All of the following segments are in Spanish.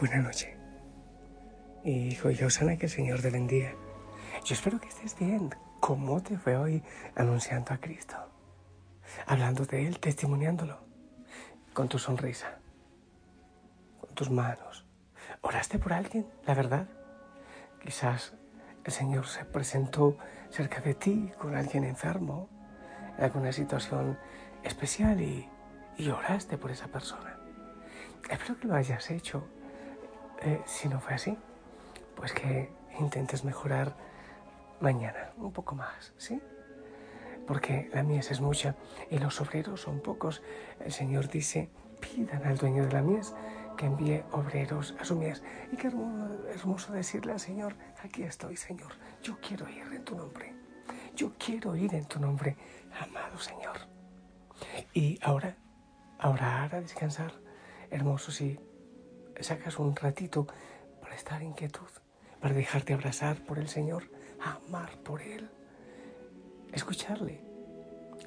Buenas noches. Hijo y Osana, que el Señor te bendiga. Yo espero que estés bien. ¿Cómo te fue hoy anunciando a Cristo? Hablando de Él, testimoniándolo. Con tu sonrisa. Con tus manos. ¿Oraste por alguien? La verdad. Quizás el Señor se presentó cerca de ti con alguien enfermo, en alguna situación especial y, y oraste por esa persona. Espero que lo hayas hecho. Eh, si no fue así, pues que intentes mejorar mañana un poco más, ¿sí? Porque la mies es mucha y los obreros son pocos. El Señor dice, pidan al dueño de la mies que envíe obreros a su mies. Y qué hermoso decirle al Señor, aquí estoy, Señor, yo quiero ir en tu nombre. Yo quiero ir en tu nombre, amado Señor. Y ahora, ahora, ahora descansar, hermoso si sacas un ratito para estar en quietud, para dejarte abrazar por el Señor, amar por Él, escucharle,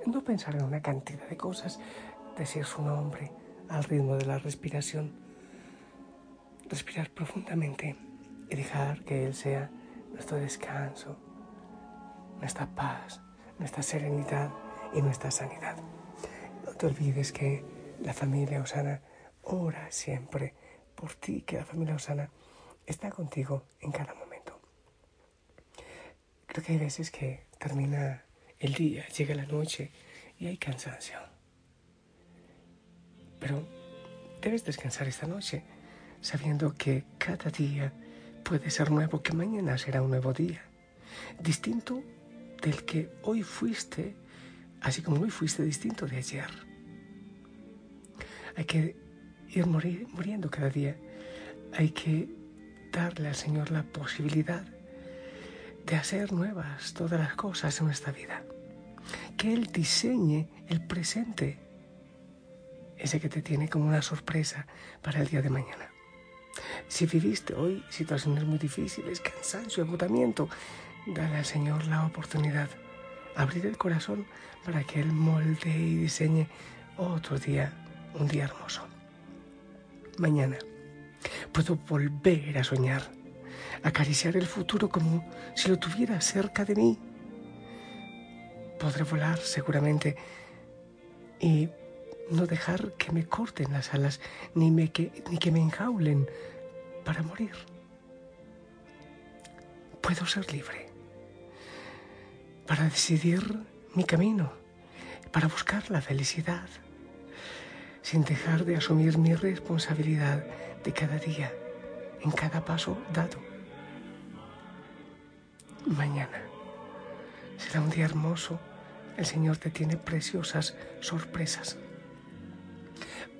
no pensar en una cantidad de cosas, decir su nombre al ritmo de la respiración, respirar profundamente y dejar que Él sea nuestro descanso, nuestra paz, nuestra serenidad y nuestra sanidad. No te olvides que la familia Osana ora siempre por ti, que la familia Osana está contigo en cada momento. Creo que hay veces que termina el día, llega la noche y hay cansancio. Pero debes descansar esta noche sabiendo que cada día puede ser nuevo, que mañana será un nuevo día, distinto del que hoy fuiste, así como hoy fuiste distinto de ayer. Hay que ir muriendo cada día. Hay que darle al Señor la posibilidad de hacer nuevas todas las cosas en nuestra vida. Que Él diseñe el presente, ese que te tiene como una sorpresa para el día de mañana. Si viviste hoy situaciones muy difíciles, cansancio, agotamiento, dale al Señor la oportunidad, abrir el corazón para que Él molde y diseñe otro día, un día hermoso mañana. Puedo volver a soñar, acariciar el futuro como si lo tuviera cerca de mí. Podré volar seguramente y no dejar que me corten las alas ni, que, que me enjaulen para morir. Puedo ser libre para decidir mi camino, para buscar la felicidad sin dejar de asumir mi responsabilidad de cada día, en cada paso dado. Mañana será un día hermoso. El Señor te tiene preciosas sorpresas.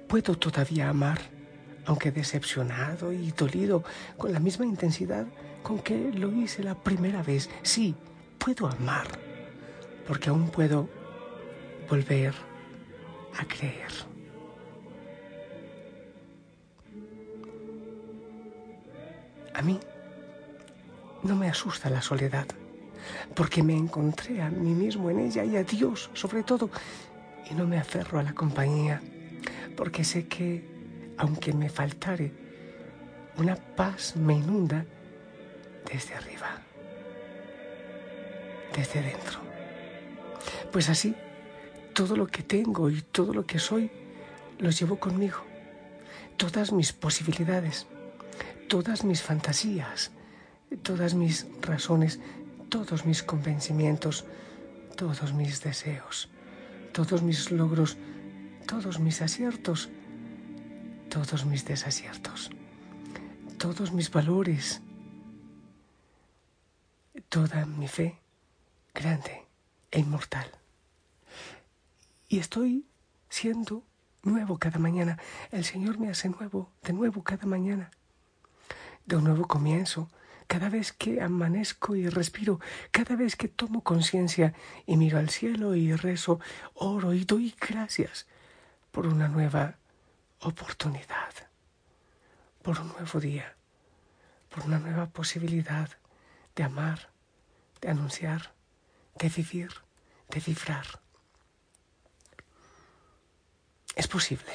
Puedo todavía amar, aunque decepcionado y dolido, con la misma intensidad con que lo hice la primera vez. Sí, puedo amar, porque aún puedo volver a creer. Mí no me asusta la soledad, porque me encontré a mí mismo en ella y a Dios sobre todo, y no me aferro a la compañía, porque sé que, aunque me faltare, una paz me inunda desde arriba, desde dentro. Pues así, todo lo que tengo y todo lo que soy, lo llevo conmigo, todas mis posibilidades todas mis fantasías, todas mis razones, todos mis convencimientos, todos mis deseos, todos mis logros, todos mis aciertos, todos mis desaciertos, todos mis valores, toda mi fe grande e inmortal. Y estoy siendo nuevo cada mañana. El Señor me hace nuevo, de nuevo cada mañana de un nuevo comienzo, cada vez que amanezco y respiro, cada vez que tomo conciencia y miro al cielo y rezo, oro y doy gracias por una nueva oportunidad, por un nuevo día, por una nueva posibilidad de amar, de anunciar, de vivir, de vibrar. Es posible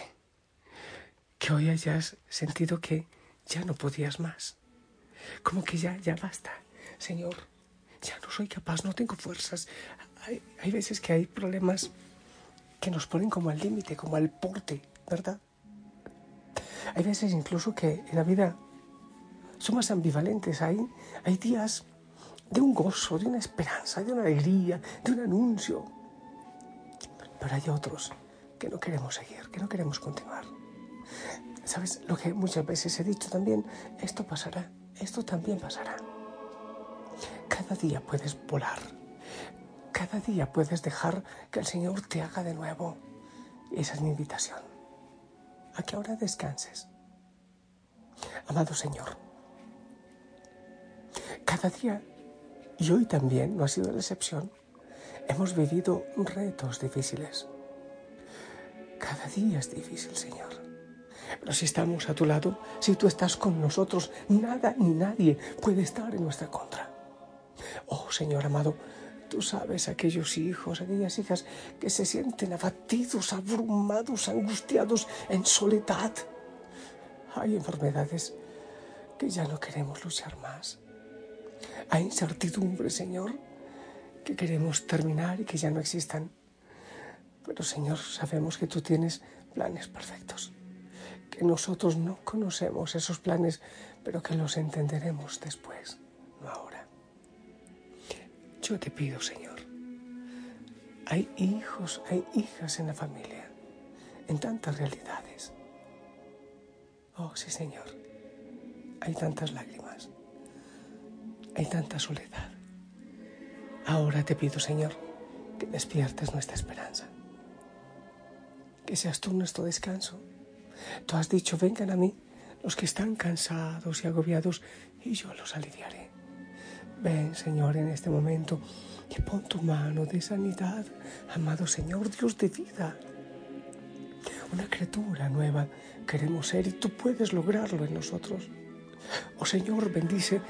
que hoy hayas sentido que ya no podías más. Como que ya, ya basta. Señor, ya no soy capaz, no tengo fuerzas. Hay, hay veces que hay problemas que nos ponen como al límite, como al porte, ¿verdad? Hay veces incluso que en la vida somos ambivalentes. Hay, hay días de un gozo, de una esperanza, de una alegría, de un anuncio. Pero hay otros que no queremos seguir, que no queremos continuar. ¿Sabes? Lo que muchas veces he dicho también, esto pasará, esto también pasará. Cada día puedes volar, cada día puedes dejar que el Señor te haga de nuevo. Esa es mi invitación, a que ahora descanses. Amado Señor, cada día, y hoy también no ha sido la excepción, hemos vivido retos difíciles. Cada día es difícil, Señor. Pero si estamos a tu lado, si tú estás con nosotros, nada ni nadie puede estar en nuestra contra. Oh Señor amado, tú sabes aquellos hijos, aquellas hijas que se sienten abatidos, abrumados, angustiados, en soledad. Hay enfermedades que ya no queremos luchar más. Hay incertidumbre, Señor, que queremos terminar y que ya no existan. Pero Señor, sabemos que tú tienes planes perfectos, que nosotros no conocemos esos planes, pero que los entenderemos después, no ahora. Yo te pido, Señor, hay hijos, hay hijas en la familia, en tantas realidades. Oh, sí, Señor, hay tantas lágrimas, hay tanta soledad. Ahora te pido, Señor, que despiertes nuestra esperanza que seas tú nuestro descanso. Tú has dicho, vengan a mí los que están cansados y agobiados, y yo los aliviaré. Ven, Señor, en este momento y pon tu mano de sanidad, amado Señor, Dios de vida. Una criatura nueva queremos ser y tú puedes lograrlo en nosotros. Oh Señor, bendice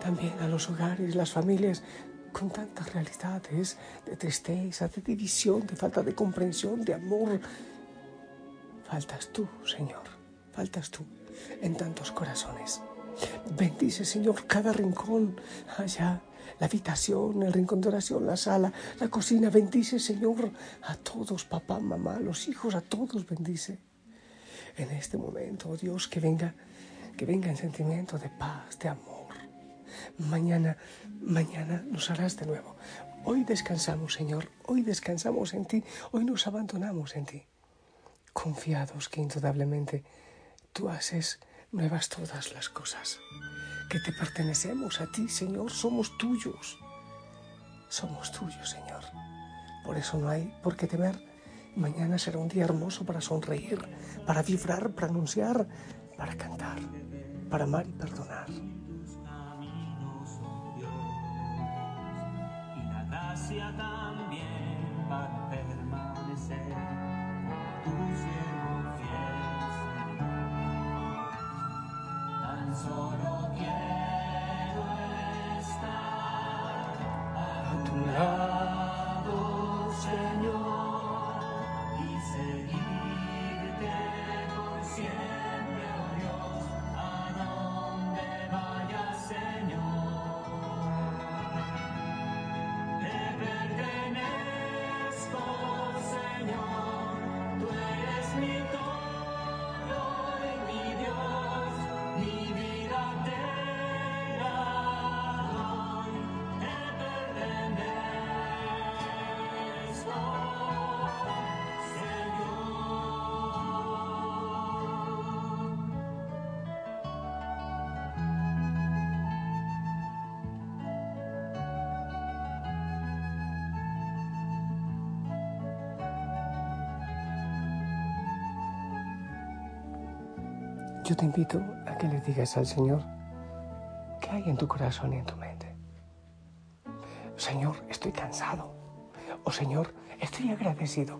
también a los hogares, las familias con tantas realidades de tristeza, de división, de falta de comprensión, de amor, Faltas tú, Señor, faltas tú en tantos corazones. Bendice, Señor, cada rincón allá, la habitación, el rincón de oración, la sala, la cocina. Bendice, Señor, a todos, papá, mamá, los hijos, a todos bendice. En este momento, oh Dios, que venga, que venga en sentimiento de paz, de amor. Mañana, mañana nos harás de nuevo. Hoy descansamos, Señor, hoy descansamos en ti, hoy nos abandonamos en ti confiados que indudablemente tú haces nuevas todas las cosas, que te pertenecemos a ti, Señor, somos tuyos, somos tuyos, Señor. Por eso no hay por qué temer. Mañana será un día hermoso para sonreír, para vibrar, para anunciar, para cantar, para amar y perdonar. También para permanecer. Yo te invito a que le digas al Señor qué hay en tu corazón y en tu mente. Señor, estoy cansado. O Señor, estoy agradecido.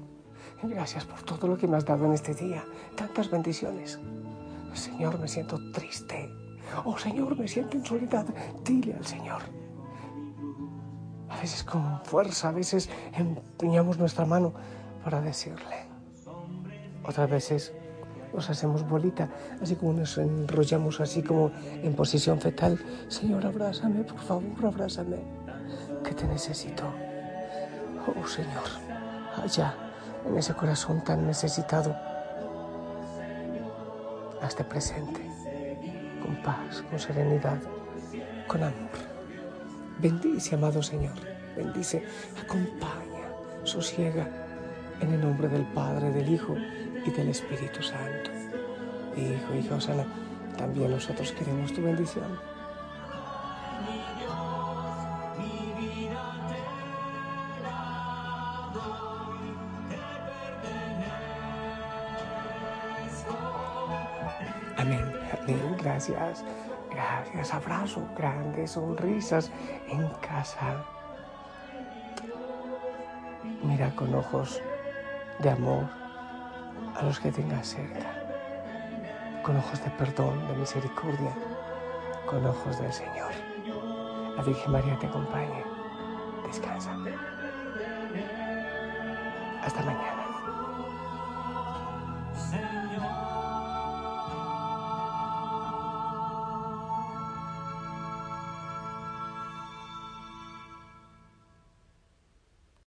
Gracias por todo lo que me has dado en este día. Tantas bendiciones. Señor, me siento triste. Oh Señor, me siento en soledad. Dile al Señor. A veces con fuerza, a veces empeñamos nuestra mano para decirle. Otras veces nos hacemos bolita, así como nos enrollamos así como en posición fetal. Señor, abrázame, por favor, abrázame, que te necesito. Oh Señor, allá, en ese corazón tan necesitado, hazte presente, con paz, con serenidad, con amor. Bendice, amado Señor, bendice, acompaña, sosiega, en el nombre del Padre, del Hijo y del Espíritu Santo. Hijo, hija Osana, también nosotros queremos tu bendición. Amén, amén, gracias, gracias, abrazo, grandes sonrisas en casa. Mira con ojos de amor a los que tengas cerca, con ojos de perdón, de misericordia, con ojos del Señor. La Virgen María te acompañe. Descansa. Hasta mañana.